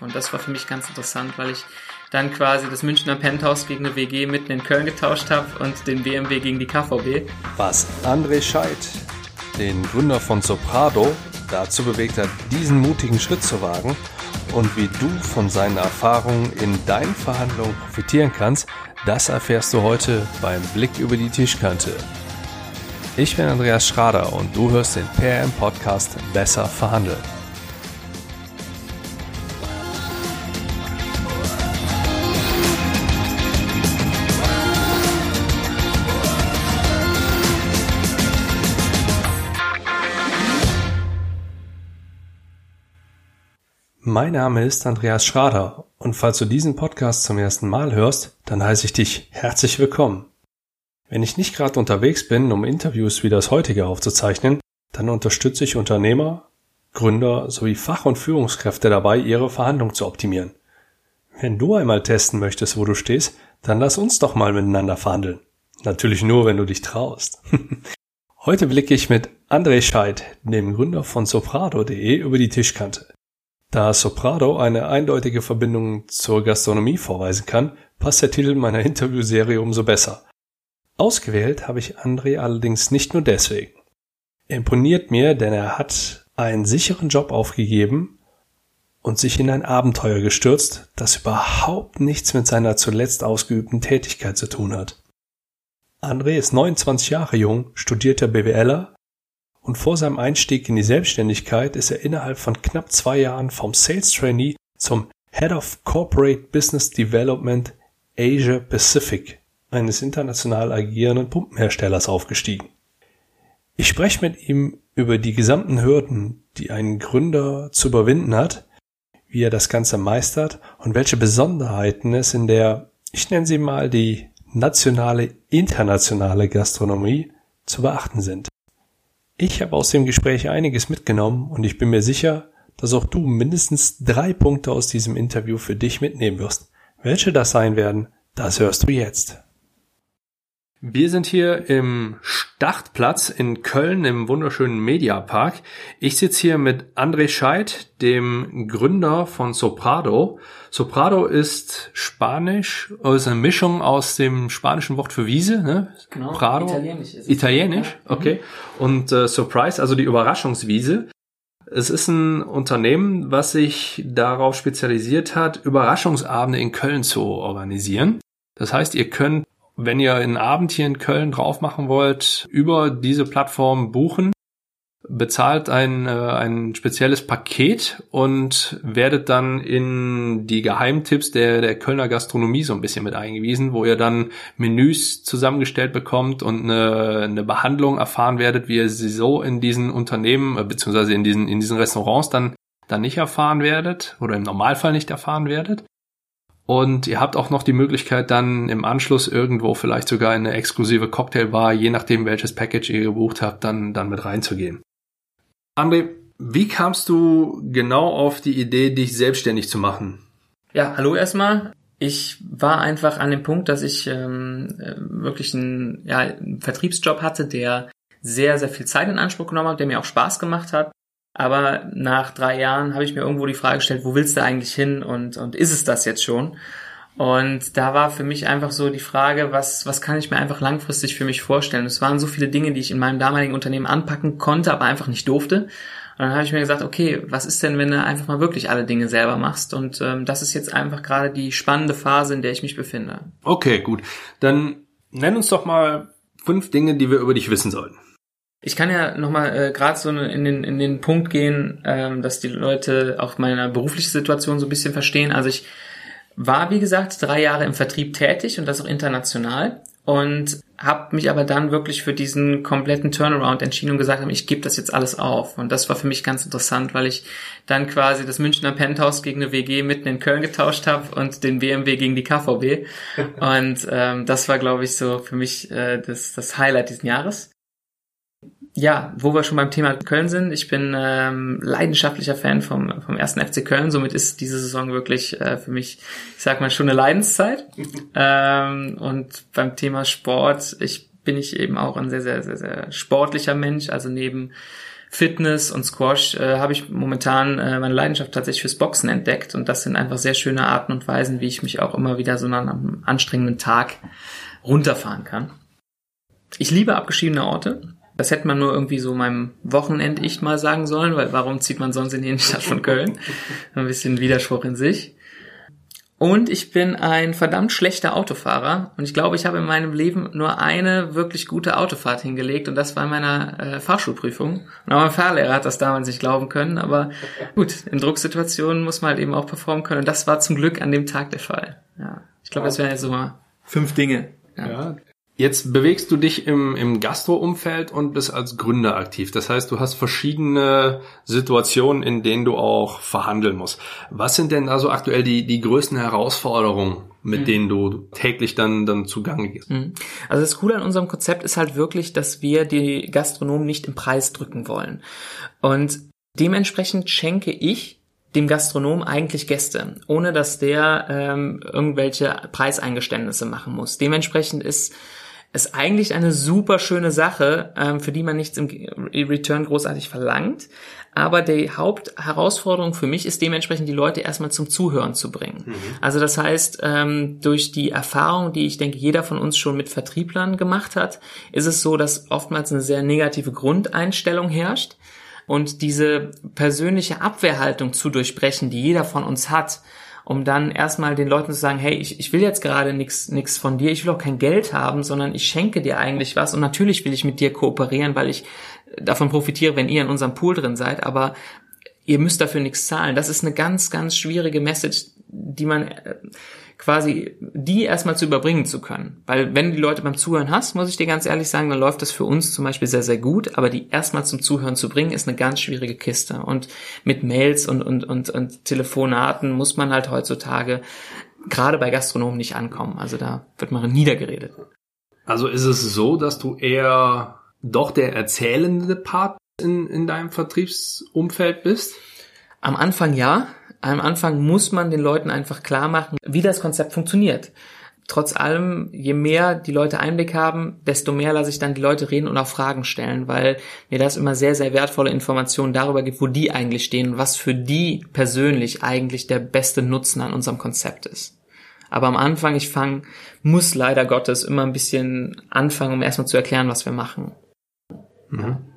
Und das war für mich ganz interessant, weil ich dann quasi das Münchner Penthouse gegen eine WG mitten in Köln getauscht habe und den BMW gegen die KVB. Was André Scheidt, den Gründer von Soprado, dazu bewegt hat, diesen mutigen Schritt zu wagen und wie du von seinen Erfahrungen in deinen Verhandlungen profitieren kannst, das erfährst du heute beim Blick über die Tischkante. Ich bin Andreas Schrader und du hörst den PRM Podcast Besser verhandeln. Mein Name ist Andreas Schrader und falls du diesen Podcast zum ersten Mal hörst, dann heiße ich dich herzlich willkommen. Wenn ich nicht gerade unterwegs bin, um Interviews wie das heutige aufzuzeichnen, dann unterstütze ich Unternehmer, Gründer sowie Fach- und Führungskräfte dabei, ihre Verhandlungen zu optimieren. Wenn du einmal testen möchtest, wo du stehst, dann lass uns doch mal miteinander verhandeln. Natürlich nur, wenn du dich traust. Heute blicke ich mit André Scheid, dem Gründer von Soprado.de, über die Tischkante. Da Soprado eine eindeutige Verbindung zur Gastronomie vorweisen kann, passt der Titel meiner Interviewserie umso besser. Ausgewählt habe ich André allerdings nicht nur deswegen. Er imponiert mir, denn er hat einen sicheren Job aufgegeben und sich in ein Abenteuer gestürzt, das überhaupt nichts mit seiner zuletzt ausgeübten Tätigkeit zu tun hat. André ist 29 Jahre jung, studierter BWLer und vor seinem Einstieg in die Selbstständigkeit ist er innerhalb von knapp zwei Jahren vom Sales Trainee zum Head of Corporate Business Development Asia Pacific eines international agierenden Pumpenherstellers aufgestiegen. Ich spreche mit ihm über die gesamten Hürden, die ein Gründer zu überwinden hat, wie er das Ganze meistert und welche Besonderheiten es in der, ich nenne sie mal die nationale, internationale Gastronomie zu beachten sind. Ich habe aus dem Gespräch einiges mitgenommen und ich bin mir sicher, dass auch du mindestens drei Punkte aus diesem Interview für dich mitnehmen wirst. Welche das sein werden, das hörst du jetzt. Wir sind hier im Startplatz in Köln im wunderschönen Mediapark. Ich sitze hier mit André Scheid, dem Gründer von Soprado. Soprado ist Spanisch, also eine Mischung aus dem spanischen Wort für Wiese, ne? Genau, Prado. italienisch ist es. Italienisch, okay. Und äh, Surprise, also die Überraschungswiese. Es ist ein Unternehmen, was sich darauf spezialisiert hat, Überraschungsabende in Köln zu organisieren. Das heißt, ihr könnt wenn ihr einen Abend hier in Köln drauf machen wollt, über diese Plattform buchen, bezahlt ein, äh, ein spezielles Paket und werdet dann in die Geheimtipps der, der Kölner Gastronomie so ein bisschen mit eingewiesen, wo ihr dann Menüs zusammengestellt bekommt und eine, eine Behandlung erfahren werdet, wie ihr sie so in diesen Unternehmen, äh, beziehungsweise in diesen, in diesen Restaurants dann, dann nicht erfahren werdet oder im Normalfall nicht erfahren werdet. Und ihr habt auch noch die Möglichkeit, dann im Anschluss irgendwo vielleicht sogar in eine exklusive Cocktailbar, je nachdem welches Package ihr gebucht habt, dann, dann mit reinzugehen. André, wie kamst du genau auf die Idee, dich selbstständig zu machen? Ja, hallo erstmal. Ich war einfach an dem Punkt, dass ich ähm, äh, wirklich einen, ja, einen Vertriebsjob hatte, der sehr, sehr viel Zeit in Anspruch genommen hat, der mir auch Spaß gemacht hat. Aber nach drei Jahren habe ich mir irgendwo die Frage gestellt, wo willst du eigentlich hin und, und ist es das jetzt schon? Und da war für mich einfach so die Frage, was, was kann ich mir einfach langfristig für mich vorstellen? Es waren so viele Dinge, die ich in meinem damaligen Unternehmen anpacken konnte, aber einfach nicht durfte. Und dann habe ich mir gesagt, okay, was ist denn, wenn du einfach mal wirklich alle Dinge selber machst? Und ähm, das ist jetzt einfach gerade die spannende Phase, in der ich mich befinde. Okay, gut. Dann nenn uns doch mal fünf Dinge, die wir über dich wissen sollten. Ich kann ja nochmal äh, gerade so in den, in den Punkt gehen, ähm, dass die Leute auch meine berufliche Situation so ein bisschen verstehen. Also ich war, wie gesagt, drei Jahre im Vertrieb tätig und das auch international und habe mich aber dann wirklich für diesen kompletten Turnaround entschieden und gesagt, ich gebe das jetzt alles auf. Und das war für mich ganz interessant, weil ich dann quasi das Münchner Penthouse gegen eine WG mitten in Köln getauscht habe und den BMW gegen die KVB. und ähm, das war, glaube ich, so für mich äh, das, das Highlight diesen Jahres ja, wo wir schon beim Thema Köln sind, ich bin ähm, leidenschaftlicher Fan vom, vom ersten FC Köln, somit ist diese Saison wirklich äh, für mich, ich sag mal, schon eine Leidenszeit. ähm, und beim Thema Sport, ich bin ich eben auch ein sehr, sehr, sehr, sehr sportlicher Mensch, also neben Fitness und Squash äh, habe ich momentan äh, meine Leidenschaft tatsächlich fürs Boxen entdeckt und das sind einfach sehr schöne Arten und Weisen, wie ich mich auch immer wieder so nach einem anstrengenden Tag runterfahren kann. Ich liebe abgeschiedene Orte. Das hätte man nur irgendwie so meinem Wochenend-Ich mal sagen sollen, weil warum zieht man sonst in die Innenstadt von Köln? Ein bisschen Widerspruch in sich. Und ich bin ein verdammt schlechter Autofahrer. Und ich glaube, ich habe in meinem Leben nur eine wirklich gute Autofahrt hingelegt. Und das war in meiner äh, Fahrschulprüfung. Und auch mein Fahrlehrer hat das damals nicht glauben können. Aber gut, in Drucksituationen muss man halt eben auch performen können. Und das war zum Glück an dem Tag der Fall. Ja, ich glaube, das wären jetzt so mal fünf Dinge. Ja. ja. Jetzt bewegst du dich im, im Gastro-Umfeld und bist als Gründer aktiv. Das heißt, du hast verschiedene Situationen, in denen du auch verhandeln musst. Was sind denn also aktuell die, die größten Herausforderungen, mit mhm. denen du täglich dann, dann zugange gehst? Mhm. Also das Coole an unserem Konzept ist halt wirklich, dass wir die Gastronomen nicht im Preis drücken wollen. Und dementsprechend schenke ich dem Gastronom eigentlich Gäste, ohne dass der ähm, irgendwelche Preiseingeständnisse machen muss. Dementsprechend ist ist eigentlich eine super schöne Sache, ähm, für die man nichts im Return großartig verlangt. Aber die Hauptherausforderung für mich ist dementsprechend, die Leute erstmal zum Zuhören zu bringen. Mhm. Also das heißt, ähm, durch die Erfahrung, die ich denke, jeder von uns schon mit Vertrieblern gemacht hat, ist es so, dass oftmals eine sehr negative Grundeinstellung herrscht. Und diese persönliche Abwehrhaltung zu durchbrechen, die jeder von uns hat, um dann erstmal den Leuten zu sagen, hey, ich, ich will jetzt gerade nichts nix von dir, ich will auch kein Geld haben, sondern ich schenke dir eigentlich was und natürlich will ich mit dir kooperieren, weil ich davon profitiere, wenn ihr in unserem Pool drin seid, aber ihr müsst dafür nichts zahlen. Das ist eine ganz, ganz schwierige Message, die man äh, quasi die erstmal zu überbringen zu können. Weil wenn du die Leute beim Zuhören hast, muss ich dir ganz ehrlich sagen, dann läuft das für uns zum Beispiel sehr, sehr gut, aber die erstmal zum Zuhören zu bringen, ist eine ganz schwierige Kiste. Und mit Mails und, und, und, und Telefonaten muss man halt heutzutage gerade bei Gastronomen nicht ankommen. Also da wird man niedergeredet. Also ist es so, dass du eher doch der erzählende Part in, in deinem Vertriebsumfeld bist? Am Anfang ja, am Anfang muss man den Leuten einfach klar machen, wie das Konzept funktioniert. Trotz allem, je mehr die Leute Einblick haben, desto mehr lasse ich dann die Leute reden und auch Fragen stellen, weil mir das immer sehr, sehr wertvolle Informationen darüber gibt, wo die eigentlich stehen und was für die persönlich eigentlich der beste Nutzen an unserem Konzept ist. Aber am Anfang, ich fange, muss leider Gottes immer ein bisschen anfangen, um erstmal zu erklären, was wir machen. Mhm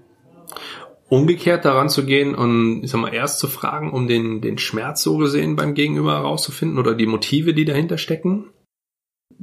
umgekehrt daran zu gehen und ich sag mal erst zu fragen, um den den Schmerz so gesehen beim Gegenüber herauszufinden oder die Motive, die dahinter stecken?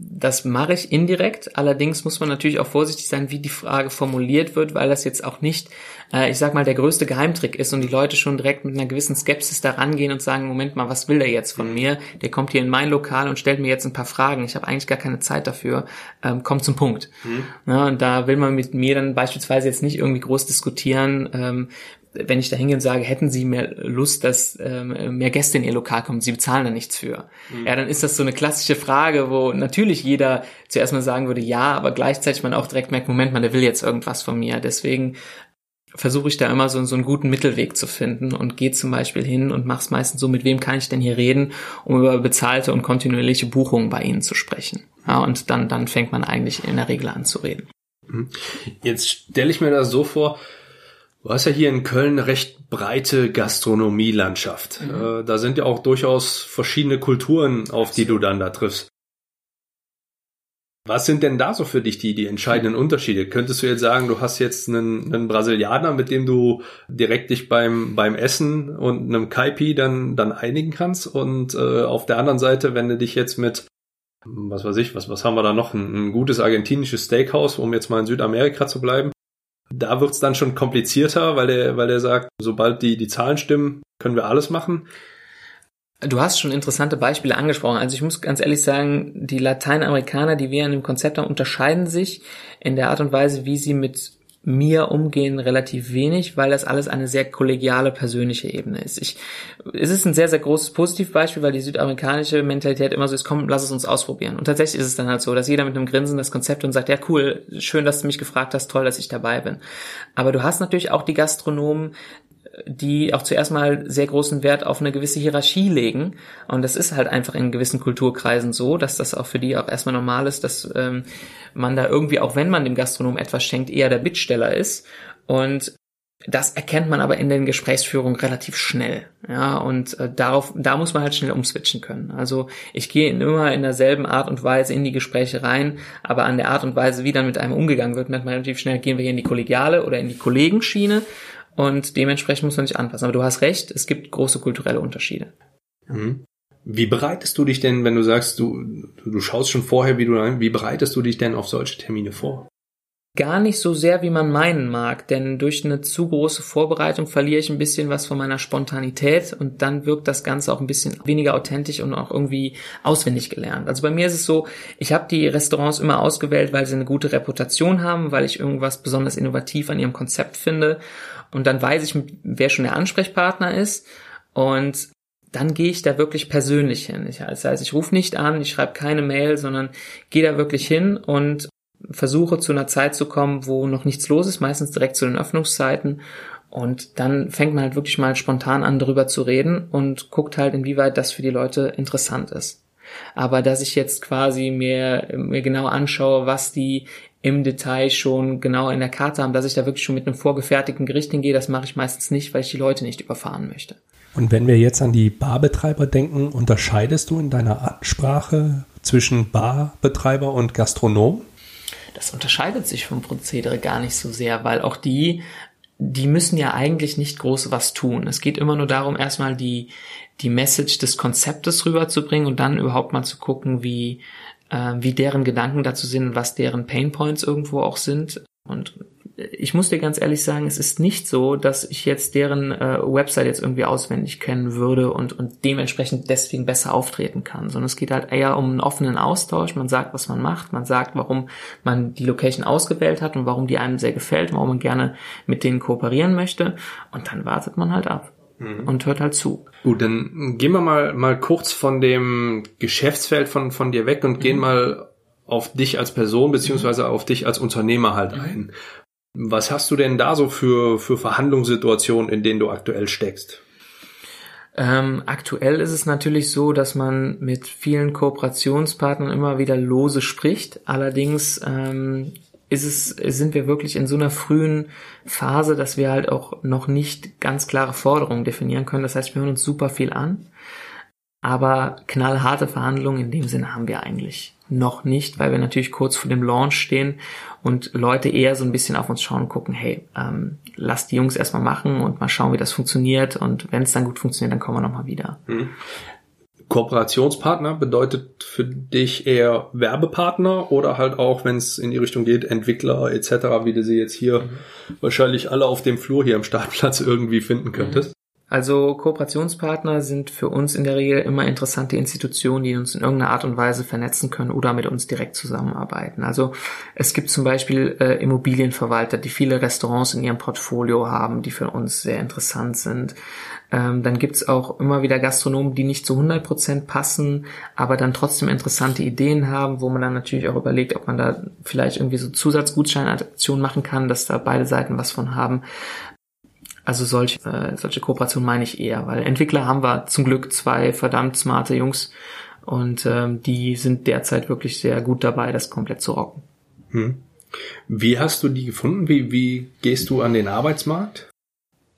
Das mache ich indirekt. Allerdings muss man natürlich auch vorsichtig sein, wie die Frage formuliert wird, weil das jetzt auch nicht, äh, ich sag mal, der größte Geheimtrick ist und die Leute schon direkt mit einer gewissen Skepsis da rangehen und sagen, Moment mal, was will der jetzt von mir? Der kommt hier in mein Lokal und stellt mir jetzt ein paar Fragen. Ich habe eigentlich gar keine Zeit dafür. Ähm, kommt zum Punkt. Mhm. Ja, und da will man mit mir dann beispielsweise jetzt nicht irgendwie groß diskutieren, ähm, wenn ich da hingehe und sage, hätten Sie mehr Lust, dass ähm, mehr Gäste in Ihr Lokal kommen, Sie bezahlen da nichts für. Mhm. Ja, dann ist das so eine klassische Frage, wo natürlich jeder zuerst mal sagen würde, ja, aber gleichzeitig man auch direkt merkt, Moment mal, der will jetzt irgendwas von mir. Deswegen versuche ich da immer so, so einen guten Mittelweg zu finden und gehe zum Beispiel hin und mache es meistens so, mit wem kann ich denn hier reden, um über bezahlte und kontinuierliche Buchungen bei Ihnen zu sprechen. Ja, und dann, dann fängt man eigentlich in der Regel an zu reden. Mhm. Jetzt stelle ich mir das so vor, Du hast ja hier in Köln eine recht breite Gastronomielandschaft. Mhm. Äh, da sind ja auch durchaus verschiedene Kulturen, auf die du dann da triffst. Was sind denn da so für dich die, die entscheidenden Unterschiede? Könntest du jetzt sagen, du hast jetzt einen, einen Brasilianer, mit dem du direkt dich beim, beim Essen und einem Kaipi dann, dann einigen kannst? Und äh, auf der anderen Seite, wenn du dich jetzt mit, was weiß ich, was, was haben wir da noch? Ein, ein gutes argentinisches Steakhouse, um jetzt mal in Südamerika zu bleiben, da wird's dann schon komplizierter, weil der, weil der sagt, sobald die, die Zahlen stimmen, können wir alles machen. Du hast schon interessante Beispiele angesprochen. Also ich muss ganz ehrlich sagen, die Lateinamerikaner, die wir in dem Konzept haben, unterscheiden sich in der Art und Weise, wie sie mit mir umgehen relativ wenig, weil das alles eine sehr kollegiale, persönliche Ebene ist. Ich, es ist ein sehr, sehr großes Positivbeispiel, weil die südamerikanische Mentalität immer so ist, komm, lass es uns ausprobieren. Und tatsächlich ist es dann halt so, dass jeder mit einem Grinsen das Konzept und sagt, ja cool, schön, dass du mich gefragt hast, toll, dass ich dabei bin. Aber du hast natürlich auch die Gastronomen, die auch zuerst mal sehr großen Wert auf eine gewisse Hierarchie legen. Und das ist halt einfach in gewissen Kulturkreisen so, dass das auch für die auch erstmal normal ist, dass ähm, man da irgendwie, auch wenn man dem Gastronom etwas schenkt, eher der Bittsteller ist. Und Das erkennt man aber in den Gesprächsführungen relativ schnell. Ja, und äh, darauf, da muss man halt schnell umswitchen können. Also ich gehe immer in derselben Art und Weise in die Gespräche rein, aber an der Art und Weise, wie dann mit einem umgegangen wird, merkt man relativ schnell, gehen wir hier in die Kollegiale oder in die Kollegenschiene und dementsprechend muss man sich anpassen. Aber du hast recht, es gibt große kulturelle Unterschiede. Mhm. Wie bereitest du dich denn, wenn du sagst, du, du schaust schon vorher, wie du, wie bereitest du dich denn auf solche Termine vor? Gar nicht so sehr, wie man meinen mag, denn durch eine zu große Vorbereitung verliere ich ein bisschen was von meiner Spontanität und dann wirkt das Ganze auch ein bisschen weniger authentisch und auch irgendwie auswendig gelernt. Also bei mir ist es so, ich habe die Restaurants immer ausgewählt, weil sie eine gute Reputation haben, weil ich irgendwas besonders innovativ an ihrem Konzept finde und dann weiß ich, wer schon der Ansprechpartner ist und dann gehe ich da wirklich persönlich hin. Das heißt, ich rufe nicht an, ich schreibe keine Mail, sondern gehe da wirklich hin und versuche zu einer Zeit zu kommen, wo noch nichts los ist, meistens direkt zu den Öffnungszeiten. Und dann fängt man halt wirklich mal spontan an, darüber zu reden und guckt halt, inwieweit das für die Leute interessant ist. Aber dass ich jetzt quasi mir, mir genau anschaue, was die im Detail schon genau in der Karte haben, dass ich da wirklich schon mit einem vorgefertigten Gericht hingehe, das mache ich meistens nicht, weil ich die Leute nicht überfahren möchte. Und wenn wir jetzt an die Barbetreiber denken, unterscheidest du in deiner Ansprache zwischen Barbetreiber und Gastronom? das unterscheidet sich vom Prozedere gar nicht so sehr, weil auch die, die müssen ja eigentlich nicht groß was tun. Es geht immer nur darum, erstmal die, die Message des Konzeptes rüberzubringen und dann überhaupt mal zu gucken, wie, äh, wie deren Gedanken dazu sind, was deren Painpoints irgendwo auch sind. Und ich muss dir ganz ehrlich sagen, es ist nicht so, dass ich jetzt deren äh, Website jetzt irgendwie auswendig kennen würde und, und dementsprechend deswegen besser auftreten kann, sondern es geht halt eher um einen offenen Austausch. Man sagt, was man macht, man sagt, warum man die Location ausgewählt hat und warum die einem sehr gefällt, warum man gerne mit denen kooperieren möchte und dann wartet man halt ab mhm. und hört halt zu. Gut, dann gehen wir mal, mal kurz von dem Geschäftsfeld von, von dir weg und mhm. gehen mal auf dich als Person beziehungsweise auf dich als Unternehmer halt mhm. ein. Was hast du denn da so für, für Verhandlungssituationen, in denen du aktuell steckst? Ähm, aktuell ist es natürlich so, dass man mit vielen Kooperationspartnern immer wieder lose spricht. Allerdings ähm, ist es, sind wir wirklich in so einer frühen Phase, dass wir halt auch noch nicht ganz klare Forderungen definieren können. Das heißt, wir hören uns super viel an. Aber knallharte Verhandlungen in dem Sinne haben wir eigentlich noch nicht, weil wir natürlich kurz vor dem Launch stehen und Leute eher so ein bisschen auf uns schauen und gucken, hey, ähm, lass die Jungs erstmal machen und mal schauen, wie das funktioniert und wenn es dann gut funktioniert, dann kommen wir nochmal wieder. Mhm. Kooperationspartner bedeutet für dich eher Werbepartner oder halt auch, wenn es in die Richtung geht, Entwickler etc., wie du sie jetzt hier mhm. wahrscheinlich alle auf dem Flur hier am Startplatz irgendwie finden könntest? Also Kooperationspartner sind für uns in der Regel immer interessante Institutionen, die uns in irgendeiner Art und Weise vernetzen können oder mit uns direkt zusammenarbeiten. Also es gibt zum Beispiel äh, Immobilienverwalter, die viele Restaurants in ihrem Portfolio haben, die für uns sehr interessant sind. Ähm, dann gibt's auch immer wieder Gastronomen, die nicht zu 100 Prozent passen, aber dann trotzdem interessante Ideen haben, wo man dann natürlich auch überlegt, ob man da vielleicht irgendwie so Zusatzgutscheinaktionen machen kann, dass da beide Seiten was von haben. Also solche, äh, solche Kooperationen meine ich eher, weil Entwickler haben wir zum Glück zwei verdammt smarte Jungs und ähm, die sind derzeit wirklich sehr gut dabei, das komplett zu rocken. Hm. Wie hast du die gefunden? Wie, wie gehst du an den Arbeitsmarkt?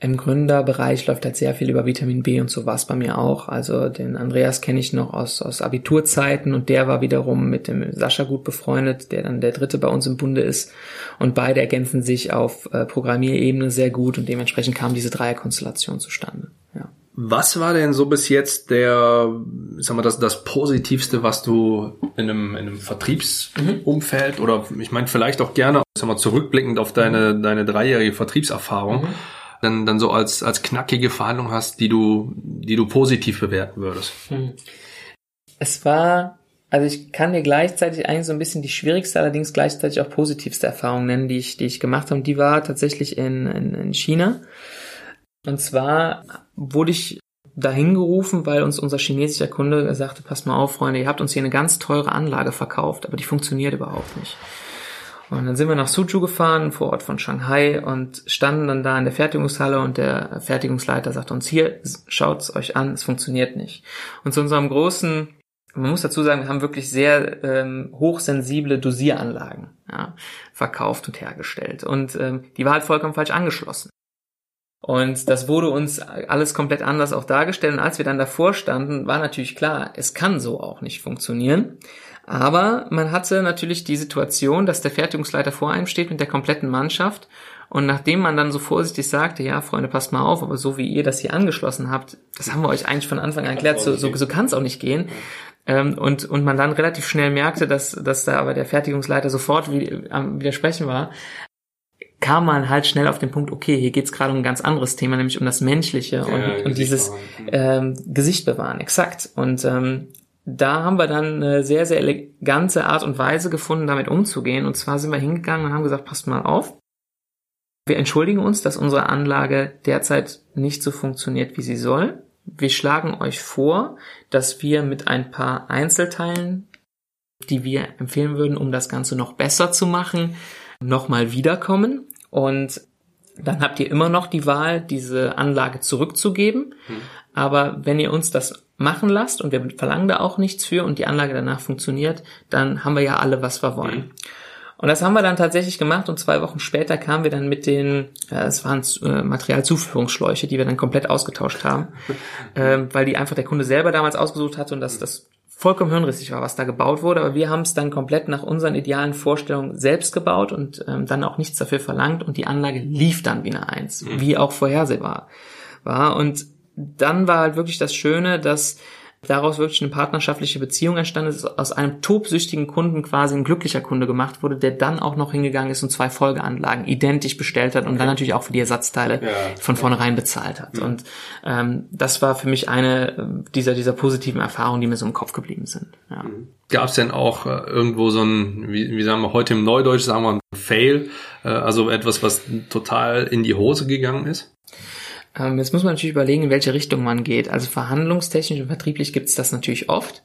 Im Gründerbereich läuft halt sehr viel über Vitamin B und so war es bei mir auch. Also den Andreas kenne ich noch aus, aus Abiturzeiten und der war wiederum mit dem Sascha gut befreundet, der dann der dritte bei uns im Bunde ist. Und beide ergänzen sich auf äh, Programmierebene sehr gut und dementsprechend kam diese Dreierkonstellation zustande. Ja. Was war denn so bis jetzt der, sag mal, das, das Positivste, was du in einem, in einem Vertriebsumfeld mhm. oder ich meine vielleicht auch gerne, sag mal, zurückblickend auf deine, deine dreijährige Vertriebserfahrung, mhm dann, dann so als, als knackige Verhandlung hast, die du, die du positiv bewerten würdest? Hm. Es war, also ich kann dir gleichzeitig eigentlich so ein bisschen die schwierigste, allerdings gleichzeitig auch positivste Erfahrung nennen, die ich, die ich gemacht habe. Und die war tatsächlich in, in, in China. Und zwar wurde ich dahin gerufen, weil uns unser chinesischer Kunde sagte, passt mal auf, Freunde, ihr habt uns hier eine ganz teure Anlage verkauft, aber die funktioniert überhaupt nicht. Und dann sind wir nach Suzhou gefahren, vor Ort von Shanghai, und standen dann da in der Fertigungshalle und der Fertigungsleiter sagte uns, hier, schaut's euch an, es funktioniert nicht. Und zu unserem großen, man muss dazu sagen, wir haben wirklich sehr ähm, hochsensible Dosieranlagen ja, verkauft und hergestellt. Und ähm, die war halt vollkommen falsch angeschlossen. Und das wurde uns alles komplett anders auch dargestellt. Und als wir dann davor standen, war natürlich klar, es kann so auch nicht funktionieren. Aber man hatte natürlich die Situation, dass der Fertigungsleiter vor einem steht mit der kompletten Mannschaft. Und nachdem man dann so vorsichtig sagte, ja, Freunde, passt mal auf, aber so wie ihr das hier angeschlossen habt, das haben wir euch eigentlich von Anfang an erklärt, so, so, so kann es auch nicht gehen. Ähm, und, und man dann relativ schnell merkte, dass, dass da aber der Fertigungsleiter sofort wie, am Widersprechen war, kam man halt schnell auf den Punkt, okay, hier geht's gerade um ein ganz anderes Thema, nämlich um das Menschliche ja, und, und dieses ähm, Gesicht bewahren, exakt. Und ähm, da haben wir dann eine sehr, sehr elegante Art und Weise gefunden, damit umzugehen. Und zwar sind wir hingegangen und haben gesagt, passt mal auf. Wir entschuldigen uns, dass unsere Anlage derzeit nicht so funktioniert, wie sie soll. Wir schlagen euch vor, dass wir mit ein paar Einzelteilen, die wir empfehlen würden, um das Ganze noch besser zu machen, nochmal wiederkommen. Und dann habt ihr immer noch die Wahl, diese Anlage zurückzugeben. Hm. Aber wenn ihr uns das machen lasst und wir verlangen da auch nichts für und die Anlage danach funktioniert, dann haben wir ja alle, was wir wollen. Hm. Und das haben wir dann tatsächlich gemacht und zwei Wochen später kamen wir dann mit den, äh, es waren äh, Materialzuführungsschläuche, die wir dann komplett ausgetauscht haben, ähm, weil die einfach der Kunde selber damals ausgesucht hatte und das, das vollkommen hirnrissig war, was da gebaut wurde, aber wir haben es dann komplett nach unseren idealen Vorstellungen selbst gebaut und ähm, dann auch nichts dafür verlangt und die Anlage lief dann wie eine Eins, mhm. wie auch vorhersehbar war. Und dann war halt wirklich das Schöne, dass daraus wirklich eine partnerschaftliche Beziehung entstanden ist, aus einem tobsüchtigen Kunden quasi ein glücklicher Kunde gemacht wurde, der dann auch noch hingegangen ist und zwei Folgeanlagen identisch bestellt hat und okay. dann natürlich auch für die Ersatzteile ja. von vornherein bezahlt hat. Mhm. Und ähm, das war für mich eine dieser, dieser positiven Erfahrungen, die mir so im Kopf geblieben sind. Ja. Mhm. Gab es denn auch äh, irgendwo so ein, wie, wie sagen wir heute im Neudeutsch, sagen wir ein Fail, äh, also etwas, was total in die Hose gegangen ist? Ähm, jetzt muss man natürlich überlegen, in welche Richtung man geht. Also verhandlungstechnisch und vertrieblich gibt es das natürlich oft,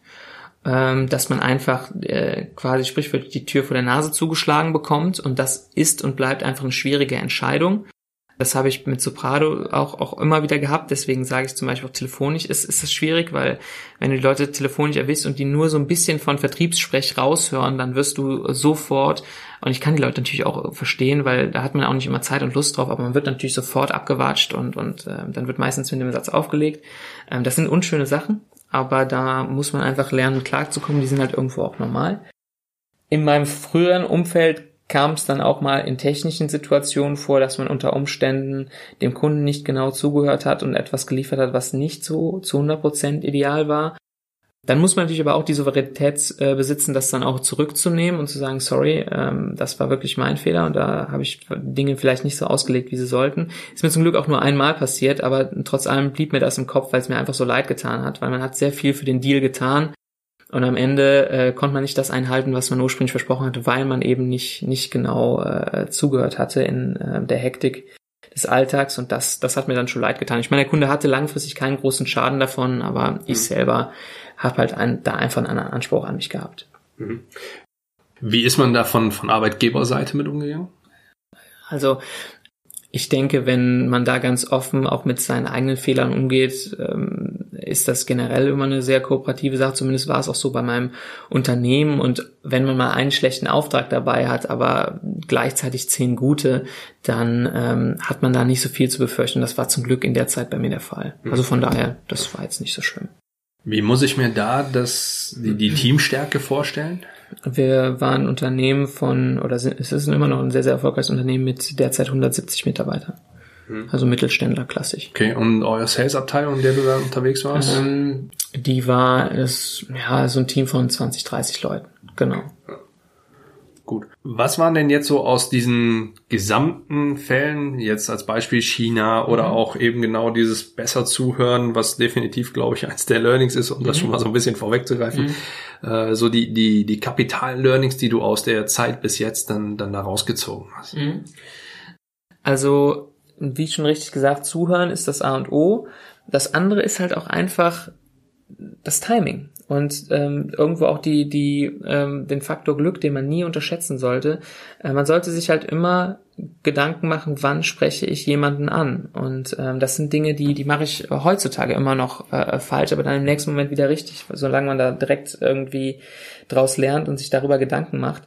ähm, dass man einfach äh, quasi sprichwörtlich die Tür vor der Nase zugeschlagen bekommt und das ist und bleibt einfach eine schwierige Entscheidung. Das habe ich mit Soprado auch, auch immer wieder gehabt. Deswegen sage ich zum Beispiel auch telefonisch ist, ist das schwierig, weil wenn du die Leute telefonisch erwisst und die nur so ein bisschen von Vertriebssprech raushören, dann wirst du sofort, und ich kann die Leute natürlich auch verstehen, weil da hat man auch nicht immer Zeit und Lust drauf, aber man wird natürlich sofort abgewatscht und, und äh, dann wird meistens mit dem Satz aufgelegt. Ähm, das sind unschöne Sachen, aber da muss man einfach lernen, klarzukommen. Die sind halt irgendwo auch normal. In meinem früheren Umfeld kam es dann auch mal in technischen Situationen vor, dass man unter Umständen dem Kunden nicht genau zugehört hat und etwas geliefert hat, was nicht so zu 100% ideal war. Dann muss man natürlich aber auch die Souveränität äh, besitzen, das dann auch zurückzunehmen und zu sagen, sorry, ähm, das war wirklich mein Fehler und da habe ich Dinge vielleicht nicht so ausgelegt, wie sie sollten. Ist mir zum Glück auch nur einmal passiert, aber trotz allem blieb mir das im Kopf, weil es mir einfach so leid getan hat, weil man hat sehr viel für den Deal getan und am Ende äh, konnte man nicht das einhalten, was man ursprünglich versprochen hatte, weil man eben nicht, nicht genau äh, zugehört hatte in äh, der Hektik des Alltags. Und das, das hat mir dann schon leid getan. Ich meine, der Kunde hatte langfristig keinen großen Schaden davon, aber mhm. ich selber habe halt ein, da einfach einen anderen Anspruch an mich gehabt. Mhm. Wie ist man da von, von Arbeitgeberseite mit umgegangen? Also ich denke, wenn man da ganz offen auch mit seinen eigenen Fehlern umgeht, ähm, ist das generell immer eine sehr kooperative Sache. Zumindest war es auch so bei meinem Unternehmen. Und wenn man mal einen schlechten Auftrag dabei hat, aber gleichzeitig zehn gute, dann ähm, hat man da nicht so viel zu befürchten. Das war zum Glück in der Zeit bei mir der Fall. Also von daher, das war jetzt nicht so schlimm. Wie muss ich mir da das, die, die Teamstärke vorstellen? Wir waren ein Unternehmen von, oder sind, es ist immer noch ein sehr, sehr erfolgreiches Unternehmen mit derzeit 170 Mitarbeitern. Hm. Also Mittelständler klassisch. Okay, und eure Sales-Abteilung, in der du da unterwegs warst? Ähm, die war es, ja, so ein Team von 20, 30 Leuten. Genau. Gut. Was waren denn jetzt so aus diesen gesamten Fällen, jetzt als Beispiel China oder mhm. auch eben genau dieses besser zuhören, was definitiv, glaube ich, eins der Learnings ist, um mhm. das schon mal so ein bisschen vorwegzugreifen, mhm. äh, so die, die, die kapitalen Learnings, die du aus der Zeit bis jetzt dann, dann da rausgezogen hast? Mhm. Also, wie schon richtig gesagt, zuhören ist das A und O. Das andere ist halt auch einfach das Timing. Und ähm, irgendwo auch die, die, ähm, den Faktor Glück, den man nie unterschätzen sollte. Äh, man sollte sich halt immer Gedanken machen, wann spreche ich jemanden an. Und ähm, das sind Dinge, die, die mache ich heutzutage immer noch äh, falsch, aber dann im nächsten Moment wieder richtig, solange man da direkt irgendwie draus lernt und sich darüber Gedanken macht.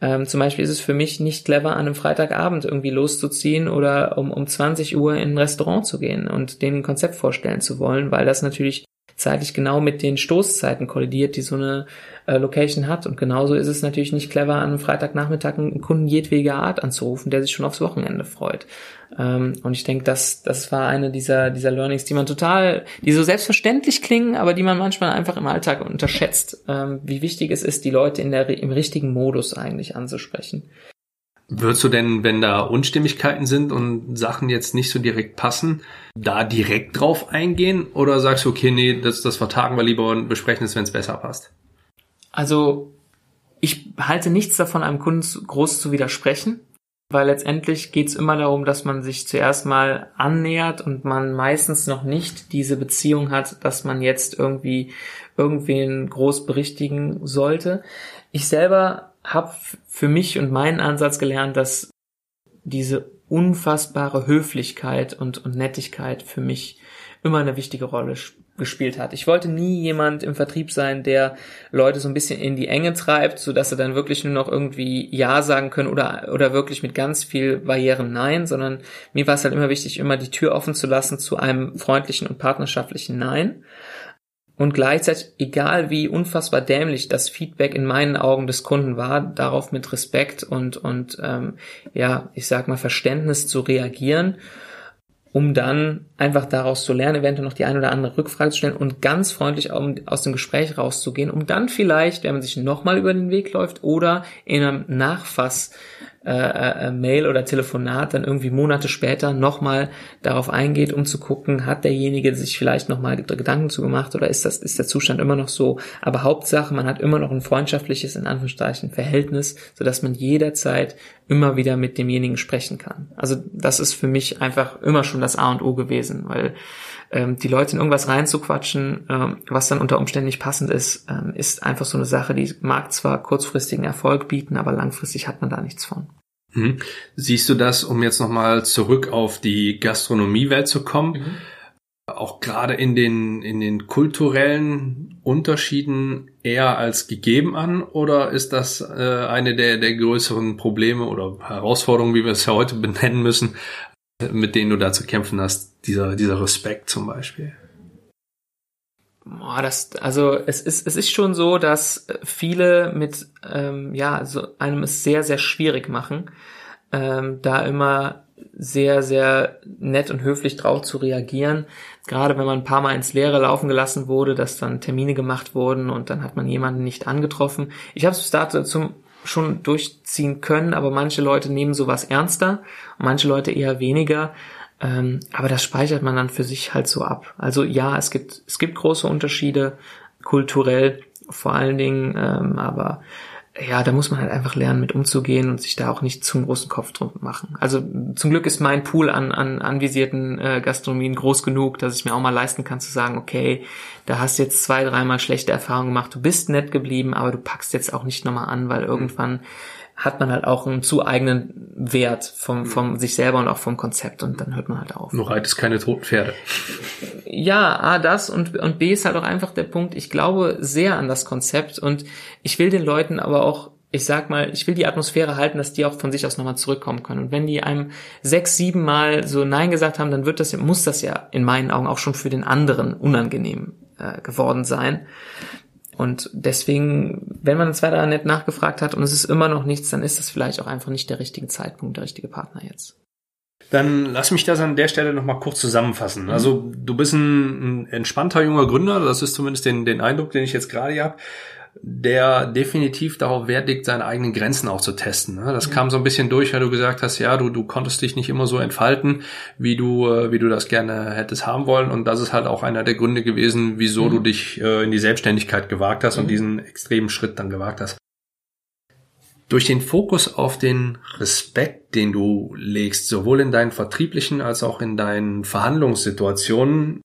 Ähm, zum Beispiel ist es für mich nicht clever, an einem Freitagabend irgendwie loszuziehen oder um, um 20 Uhr in ein Restaurant zu gehen und denen Konzept vorstellen zu wollen, weil das natürlich zeitlich genau mit den Stoßzeiten kollidiert, die so eine äh, Location hat. Und genauso ist es natürlich nicht clever, an einem Freitagnachmittag einen Kunden jedwediger Art anzurufen, der sich schon aufs Wochenende freut. Ähm, und ich denke, das, das war eine dieser, dieser Learnings, die man total, die so selbstverständlich klingen, aber die man manchmal einfach im Alltag unterschätzt, ähm, wie wichtig es ist, die Leute in der, im richtigen Modus eigentlich anzusprechen. Würdest du denn, wenn da Unstimmigkeiten sind und Sachen jetzt nicht so direkt passen, da direkt drauf eingehen? Oder sagst du, okay, nee, das, das vertagen wir lieber und besprechen es, wenn es besser passt? Also, ich halte nichts davon, einem Kunden groß zu widersprechen, weil letztendlich geht es immer darum, dass man sich zuerst mal annähert und man meistens noch nicht diese Beziehung hat, dass man jetzt irgendwie irgendwen groß berichtigen sollte. Ich selber habe für mich und meinen Ansatz gelernt, dass diese unfassbare Höflichkeit und, und Nettigkeit für mich immer eine wichtige Rolle gespielt hat. Ich wollte nie jemand im Vertrieb sein, der Leute so ein bisschen in die Enge treibt, so dass sie dann wirklich nur noch irgendwie Ja sagen können oder, oder wirklich mit ganz viel Barrieren Nein, sondern mir war es halt immer wichtig, immer die Tür offen zu lassen zu einem freundlichen und partnerschaftlichen Nein. Und gleichzeitig, egal wie unfassbar dämlich das Feedback in meinen Augen des Kunden war, darauf mit Respekt und, und ähm, ja, ich sag mal, Verständnis zu reagieren, um dann einfach daraus zu lernen, eventuell noch die eine oder andere Rückfrage zu stellen und ganz freundlich aus dem Gespräch rauszugehen, um dann vielleicht, wenn man sich nochmal über den Weg läuft oder in einem Nachfass äh, äh, Mail oder Telefonat dann irgendwie Monate später nochmal darauf eingeht, um zu gucken, hat derjenige sich vielleicht nochmal Gedanken zu gemacht oder ist das, ist der Zustand immer noch so? Aber Hauptsache, man hat immer noch ein freundschaftliches, in Anführungszeichen, Verhältnis, sodass man jederzeit immer wieder mit demjenigen sprechen kann. Also das ist für mich einfach immer schon das A und O gewesen, weil ähm, die Leute in irgendwas reinzuquatschen, ähm, was dann unter Umständen nicht passend ist, ähm, ist einfach so eine Sache, die mag zwar kurzfristigen Erfolg bieten, aber langfristig hat man da nichts von. Mhm. Siehst du das, um jetzt nochmal zurück auf die Gastronomiewelt zu kommen, mhm. auch gerade in den, in den kulturellen Unterschieden eher als gegeben an oder ist das äh, eine der, der größeren Probleme oder Herausforderungen, wie wir es ja heute benennen müssen, mit denen du da zu kämpfen hast, dieser, dieser Respekt zum Beispiel? Boah, das, also es ist, es ist schon so, dass viele mit ähm, ja, also einem es sehr, sehr schwierig machen, ähm, da immer sehr, sehr nett und höflich drauf zu reagieren. Gerade wenn man ein paar Mal ins Leere laufen gelassen wurde, dass dann Termine gemacht wurden und dann hat man jemanden nicht angetroffen. Ich habe es bis dato zum schon durchziehen können, aber manche Leute nehmen sowas ernster, manche Leute eher weniger. Ähm, aber das speichert man dann für sich halt so ab. Also ja, es gibt, es gibt große Unterschiede, kulturell vor allen Dingen, ähm, aber ja, da muss man halt einfach lernen, mit umzugehen und sich da auch nicht zum großen Kopf drum machen. Also zum Glück ist mein Pool an, an anvisierten äh, Gastronomien groß genug, dass ich mir auch mal leisten kann zu sagen, okay, da hast du jetzt zwei, dreimal schlechte Erfahrungen gemacht, du bist nett geblieben, aber du packst jetzt auch nicht nochmal an, weil irgendwann hat man halt auch einen zu eigenen Wert vom, vom sich selber und auch vom Konzept und dann hört man halt auf. Nur reitest keine toten Pferde. Ja, A, das und, und B ist halt auch einfach der Punkt, ich glaube sehr an das Konzept und ich will den Leuten aber auch ich sag mal, ich will die Atmosphäre halten, dass die auch von sich aus nochmal zurückkommen können. Und wenn die einem sechs, sieben Mal so Nein gesagt haben, dann wird das, muss das ja in meinen Augen auch schon für den anderen unangenehm äh, geworden sein. Und deswegen, wenn man zwei, drei nett nachgefragt hat und es ist immer noch nichts, dann ist das vielleicht auch einfach nicht der richtige Zeitpunkt, der richtige Partner jetzt. Dann lass mich das an der Stelle nochmal kurz zusammenfassen. Also du bist ein, ein, entspannter junger Gründer, das ist zumindest den, den Eindruck, den ich jetzt gerade habe der definitiv darauf Wert legt, seine eigenen Grenzen auch zu testen. Ne? Das kam so ein bisschen durch, weil du gesagt hast, ja, du, du konntest dich nicht immer so entfalten, wie du, äh, wie du das gerne hättest haben wollen. Und das ist halt auch einer der Gründe gewesen, wieso mhm. du dich äh, in die Selbstständigkeit gewagt hast mhm. und diesen extremen Schritt dann gewagt hast. Durch den Fokus auf den Respekt, den du legst, sowohl in deinen vertrieblichen als auch in deinen Verhandlungssituationen,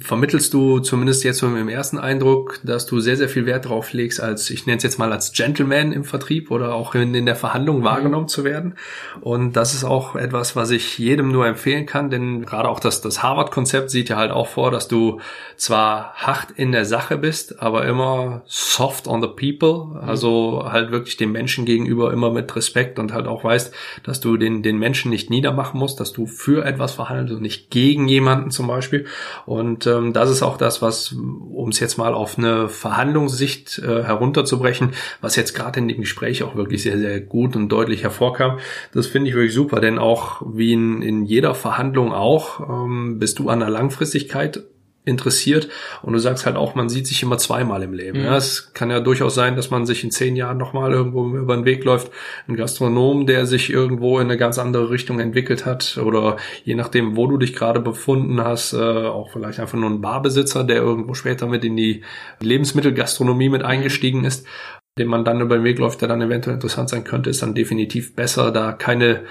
vermittelst du zumindest jetzt so im ersten Eindruck, dass du sehr, sehr viel Wert drauf legst, als, ich nenne es jetzt mal als Gentleman im Vertrieb oder auch in, in der Verhandlung wahrgenommen mhm. zu werden. Und das ist auch etwas, was ich jedem nur empfehlen kann, denn gerade auch das, das Harvard-Konzept sieht ja halt auch vor, dass du zwar hart in der Sache bist, aber immer soft on the people, mhm. also halt wirklich dem Menschen gegenüber immer mit Respekt und halt auch weißt, dass du den, den Menschen nicht niedermachen musst, dass du für etwas verhandelst und nicht gegen jemanden zum Beispiel. Und ähm, das ist auch das, was, um es jetzt mal auf eine Verhandlungssicht äh, herunterzubrechen, was jetzt gerade in dem Gespräch auch wirklich sehr, sehr gut und deutlich hervorkam. Das finde ich wirklich super, denn auch wie in, in jeder Verhandlung auch, ähm, bist du an der Langfristigkeit interessiert und du sagst halt auch, man sieht sich immer zweimal im Leben. Mhm. Ja, es kann ja durchaus sein, dass man sich in zehn Jahren nochmal irgendwo über den Weg läuft. Ein Gastronom, der sich irgendwo in eine ganz andere Richtung entwickelt hat oder je nachdem, wo du dich gerade befunden hast, äh, auch vielleicht einfach nur ein Barbesitzer, der irgendwo später mit in die Lebensmittelgastronomie mit eingestiegen ist dem man dann über den Weg läuft, der dann eventuell interessant sein könnte, ist dann definitiv besser, da keine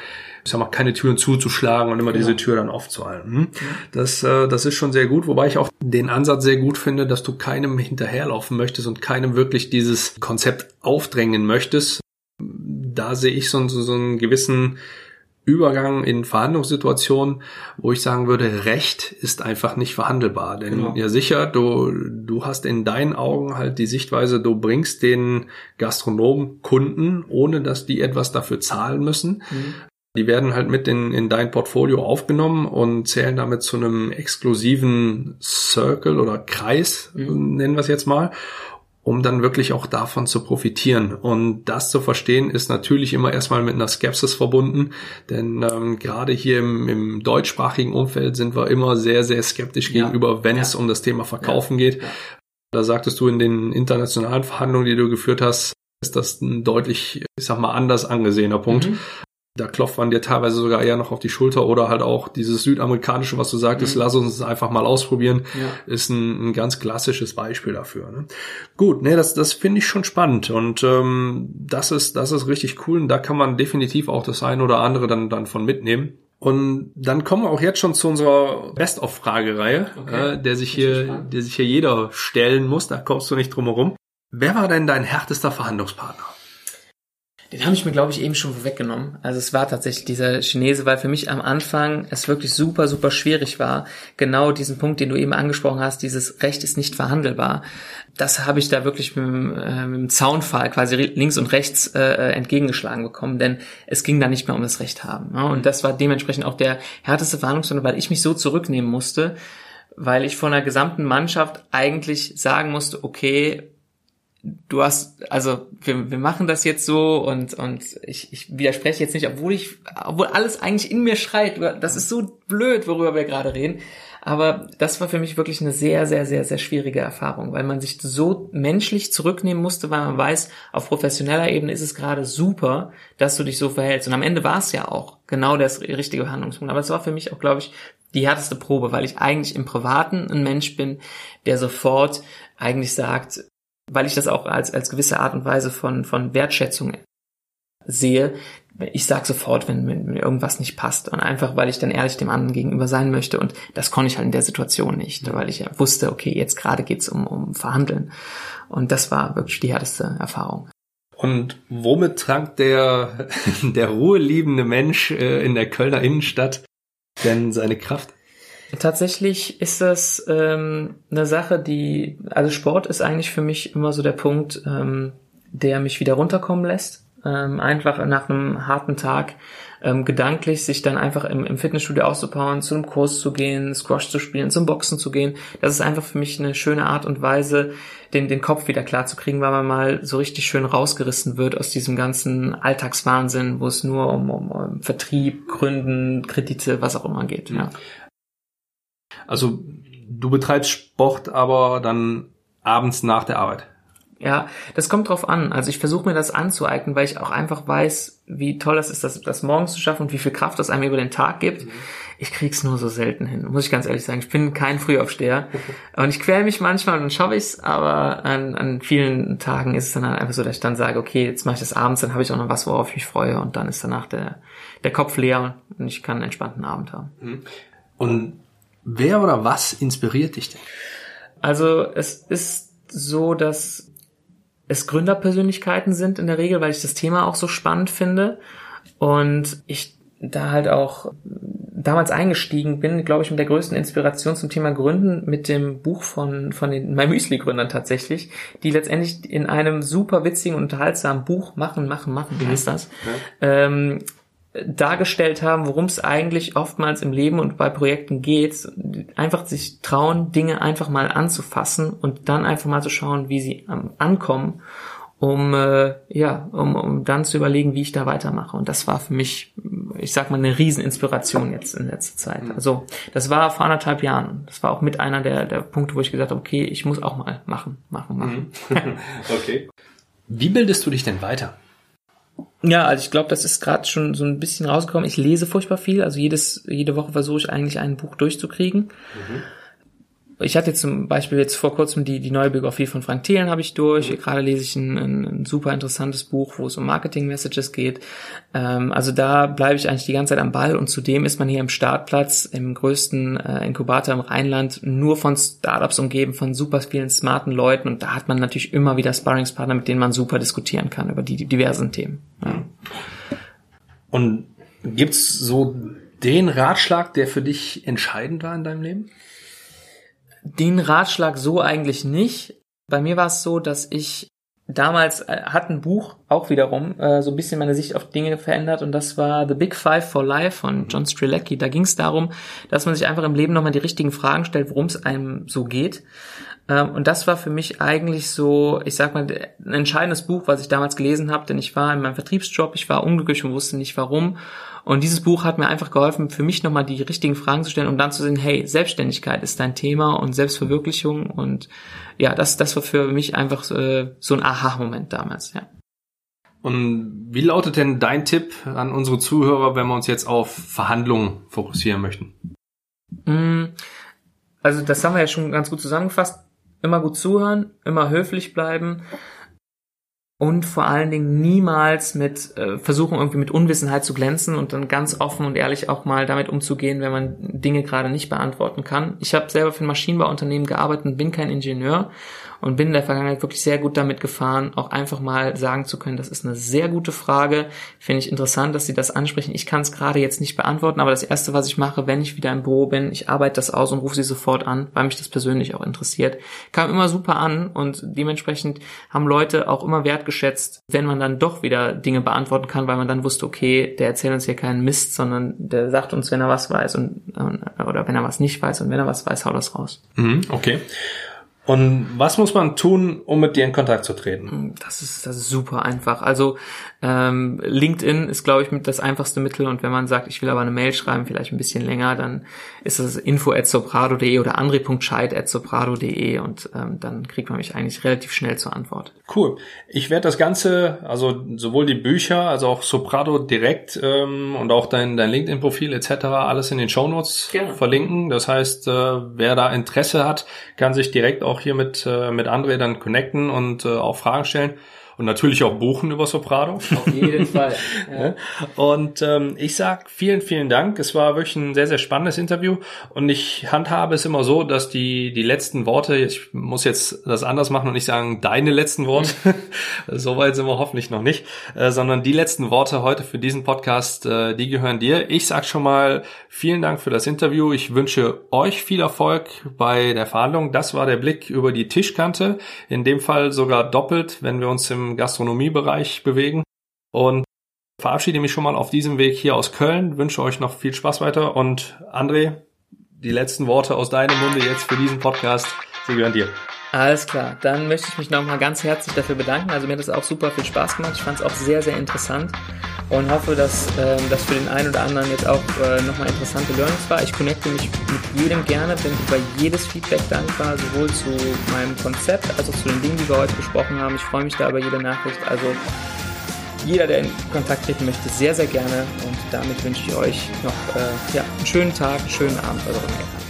ich sag mal, keine Türen zuzuschlagen und immer genau. diese Tür dann aufzuhalten. Hm? Das, äh, das ist schon sehr gut, wobei ich auch den Ansatz sehr gut finde, dass du keinem hinterherlaufen möchtest und keinem wirklich dieses Konzept aufdrängen möchtest. Da sehe ich so, so, so einen gewissen Übergang in Verhandlungssituationen, wo ich sagen würde, Recht ist einfach nicht verhandelbar. Denn genau. ja sicher, du, du hast in deinen Augen halt die Sichtweise, du bringst den Gastronomen Kunden, ohne dass die etwas dafür zahlen müssen. Mhm. Die werden halt mit in, in dein Portfolio aufgenommen und zählen damit zu einem exklusiven Circle oder Kreis, mhm. nennen wir es jetzt mal, um dann wirklich auch davon zu profitieren. Und das zu verstehen ist natürlich immer erstmal mit einer Skepsis verbunden, denn ähm, gerade hier im, im deutschsprachigen Umfeld sind wir immer sehr, sehr skeptisch ja. gegenüber, wenn ja. es um das Thema Verkaufen ja. geht. Da sagtest du in den internationalen Verhandlungen, die du geführt hast, ist das ein deutlich, ich sag mal, anders angesehener Punkt. Mhm. Da klopft man dir teilweise sogar eher noch auf die Schulter oder halt auch dieses südamerikanische, was du sagtest, mhm. lass uns es einfach mal ausprobieren, ja. ist ein, ein, ganz klassisches Beispiel dafür. Ne? Gut, ne, das, das finde ich schon spannend und ähm, das ist, das ist richtig cool und da kann man definitiv auch das ein oder andere dann, dann von mitnehmen. Und dann kommen wir auch jetzt schon zu unserer Best-of-Fragereihe, okay. äh, der sich hier, der sich hier jeder stellen muss. Da kommst du nicht drum herum. Wer war denn dein härtester Verhandlungspartner? Den habe ich mir, glaube ich, eben schon vorweggenommen. Also es war tatsächlich dieser Chinese, weil für mich am Anfang es wirklich super, super schwierig war, genau diesen Punkt, den du eben angesprochen hast, dieses Recht ist nicht verhandelbar. Das habe ich da wirklich mit, äh, mit dem Zaunfall quasi links und rechts äh, entgegengeschlagen bekommen, denn es ging da nicht mehr um das Recht haben. Ja? Und das war dementsprechend auch der härteste Verhandlungsrunde, weil ich mich so zurücknehmen musste, weil ich von der gesamten Mannschaft eigentlich sagen musste, okay, du hast, also wir, wir machen das jetzt so und, und ich, ich widerspreche jetzt nicht, obwohl ich, obwohl alles eigentlich in mir schreit, das ist so blöd, worüber wir gerade reden. Aber das war für mich wirklich eine sehr, sehr, sehr, sehr schwierige Erfahrung, weil man sich so menschlich zurücknehmen musste, weil man weiß, auf professioneller Ebene ist es gerade super, dass du dich so verhältst. Und am Ende war es ja auch genau das richtige Handlungspunkt. Aber es war für mich auch, glaube ich, die härteste Probe, weil ich eigentlich im Privaten ein Mensch bin, der sofort eigentlich sagt, weil ich das auch als, als gewisse Art und Weise von, von Wertschätzung sehe. Ich sag sofort, wenn, wenn mir irgendwas nicht passt und einfach, weil ich dann ehrlich dem anderen gegenüber sein möchte und das konnte ich halt in der Situation nicht, weil ich ja wusste, okay, jetzt gerade geht's um, um Verhandeln und das war wirklich die härteste Erfahrung. Und womit trank der, der ruheliebende Mensch äh, in der Kölner Innenstadt denn seine Kraft? Tatsächlich ist das ähm, eine Sache, die, also Sport ist eigentlich für mich immer so der Punkt, ähm, der mich wieder runterkommen lässt. Ähm, einfach nach einem harten Tag ähm, gedanklich sich dann einfach im, im Fitnessstudio auszupowern, zu einem Kurs zu gehen, Squash zu spielen, zum Boxen zu gehen. Das ist einfach für mich eine schöne Art und Weise, den, den Kopf wieder klar zu kriegen, weil man mal so richtig schön rausgerissen wird aus diesem ganzen Alltagswahnsinn, wo es nur um, um, um Vertrieb, Gründen, Kredite, was auch immer geht. Ja. Also du betreibst Sport aber dann abends nach der Arbeit. Ja, das kommt drauf an. Also ich versuche mir das anzueignen, weil ich auch einfach weiß, wie toll das ist, das, das morgens zu schaffen und wie viel Kraft das einem über den Tag gibt. Mhm. Ich krieg's nur so selten hin, muss ich ganz ehrlich sagen. Ich bin kein Frühaufsteher und ich quäle mich manchmal und dann schaffe ich's, aber an, an vielen Tagen ist es dann halt einfach so, dass ich dann sage, okay, jetzt mache ich das abends, dann habe ich auch noch was, worauf ich mich freue und dann ist danach der, der Kopf leer und ich kann einen entspannten Abend haben. Mhm. Und Wer oder was inspiriert dich denn? Also es ist so, dass es Gründerpersönlichkeiten sind in der Regel, weil ich das Thema auch so spannend finde und ich da halt auch damals eingestiegen bin, glaube ich, mit der größten Inspiration zum Thema Gründen mit dem Buch von, von den MyMüsli-Gründern tatsächlich, die letztendlich in einem super witzigen, unterhaltsamen Buch machen, machen, machen, wie heißt das, ja. ähm, dargestellt haben, worum es eigentlich oftmals im Leben und bei Projekten geht. Einfach sich trauen, Dinge einfach mal anzufassen und dann einfach mal zu schauen, wie sie ankommen um äh, ja, um, um dann zu überlegen, wie ich da weitermache. Und das war für mich, ich sag mal, eine Rieseninspiration jetzt in letzter Zeit. Mhm. Also das war vor anderthalb Jahren. Das war auch mit einer der, der Punkte, wo ich gesagt habe, okay, ich muss auch mal machen, machen, machen. Mhm. okay. Wie bildest du dich denn weiter? Ja, also ich glaube, das ist gerade schon so ein bisschen rausgekommen. Ich lese furchtbar viel. Also jedes, jede Woche versuche ich eigentlich ein Buch durchzukriegen. Mhm ich hatte zum Beispiel jetzt vor kurzem die, die neue Biografie von Frank Thelen habe ich durch. Mhm. Gerade lese ich ein, ein, ein, super interessantes Buch, wo es um Marketing-Messages geht. Ähm, also da bleibe ich eigentlich die ganze Zeit am Ball und zudem ist man hier im Startplatz, im größten äh, Inkubator im Rheinland, nur von Startups umgeben, von super vielen smarten Leuten und da hat man natürlich immer wieder Sparringspartner, mit denen man super diskutieren kann über die, die diversen Themen. Ja. Und gibt's so den Ratschlag, der für dich entscheidend war in deinem Leben? Den Ratschlag so eigentlich nicht. Bei mir war es so, dass ich damals äh, hat ein Buch auch wiederum äh, so ein bisschen meine Sicht auf Dinge verändert und das war The Big Five for Life von John Strilecki. Da ging es darum, dass man sich einfach im Leben nochmal die richtigen Fragen stellt, worum es einem so geht. Ähm, und das war für mich eigentlich so, ich sag mal, ein entscheidendes Buch, was ich damals gelesen habe, denn ich war in meinem Vertriebsjob, ich war unglücklich und wusste nicht warum. Und dieses Buch hat mir einfach geholfen, für mich nochmal die richtigen Fragen zu stellen, um dann zu sehen, hey, Selbstständigkeit ist dein Thema und Selbstverwirklichung. Und ja, das, das war für mich einfach äh, so ein Aha-Moment damals, ja. Und wie lautet denn dein Tipp an unsere Zuhörer, wenn wir uns jetzt auf Verhandlungen fokussieren möchten? Mm, also das haben wir ja schon ganz gut zusammengefasst. Immer gut zuhören, immer höflich bleiben, und vor allen Dingen niemals mit äh, versuchen irgendwie mit Unwissenheit zu glänzen und dann ganz offen und ehrlich auch mal damit umzugehen, wenn man Dinge gerade nicht beantworten kann. Ich habe selber für ein Maschinenbauunternehmen gearbeitet und bin kein Ingenieur und bin in der Vergangenheit wirklich sehr gut damit gefahren, auch einfach mal sagen zu können, das ist eine sehr gute Frage. Finde ich interessant, dass Sie das ansprechen. Ich kann es gerade jetzt nicht beantworten, aber das Erste, was ich mache, wenn ich wieder im Büro bin, ich arbeite das aus und rufe Sie sofort an, weil mich das persönlich auch interessiert. Kam immer super an und dementsprechend haben Leute auch immer wertgeschätzt, wenn man dann doch wieder Dinge beantworten kann, weil man dann wusste, okay, der erzählt uns hier keinen Mist, sondern der sagt uns, wenn er was weiß und oder wenn er was nicht weiß und wenn er was weiß, haut das raus. Mhm, okay. Und was muss man tun, um mit dir in Kontakt zu treten? Hm, das ist, das ist super einfach. Also ähm, LinkedIn ist, glaube ich, mit das einfachste Mittel. Und wenn man sagt, ich will aber eine Mail schreiben, vielleicht ein bisschen länger, dann ist das info@soprado.de oder andre.scheid@soprado.de und ähm, dann kriegt man mich eigentlich relativ schnell zur Antwort. Cool. Ich werde das Ganze, also sowohl die Bücher, also auch Soprado direkt ähm, und auch dein, dein LinkedIn-Profil etc. alles in den Shownotes verlinken. Das heißt, äh, wer da Interesse hat, kann sich direkt auch hier mit, äh, mit André dann connecten und äh, auch Fragen stellen und natürlich auch buchen über Soprado. Auf jeden Fall. Ja. Und ähm, ich sag vielen, vielen Dank. Es war wirklich ein sehr, sehr spannendes Interview und ich handhabe es immer so, dass die die letzten Worte, ich muss jetzt das anders machen und nicht sagen deine letzten Worte, soweit sind wir hoffentlich noch nicht, äh, sondern die letzten Worte heute für diesen Podcast, äh, die gehören dir. Ich sag schon mal vielen Dank für das Interview. Ich wünsche euch viel Erfolg bei der Verhandlung. Das war der Blick über die Tischkante. In dem Fall sogar doppelt, wenn wir uns im Gastronomiebereich bewegen. Und verabschiede mich schon mal auf diesem Weg hier aus Köln, wünsche euch noch viel Spaß weiter und André, die letzten Worte aus deinem Munde jetzt für diesen Podcast, sie gehören dir. Alles klar, dann möchte ich mich nochmal ganz herzlich dafür bedanken. Also mir hat es auch super viel Spaß gemacht. Ich fand es auch sehr, sehr interessant und hoffe, dass ähm, das für den einen oder anderen jetzt auch äh, nochmal interessante Learnings war. Ich connecte mich mit jedem gerne, bin über jedes Feedback dankbar, sowohl zu meinem Konzept als auch zu den Dingen, die wir heute besprochen haben. Ich freue mich da über jede Nachricht. Also jeder, der in Kontakt treten möchte, sehr, sehr gerne. Und damit wünsche ich euch noch äh, ja, einen schönen Tag, einen schönen Abend bei euren Eltern.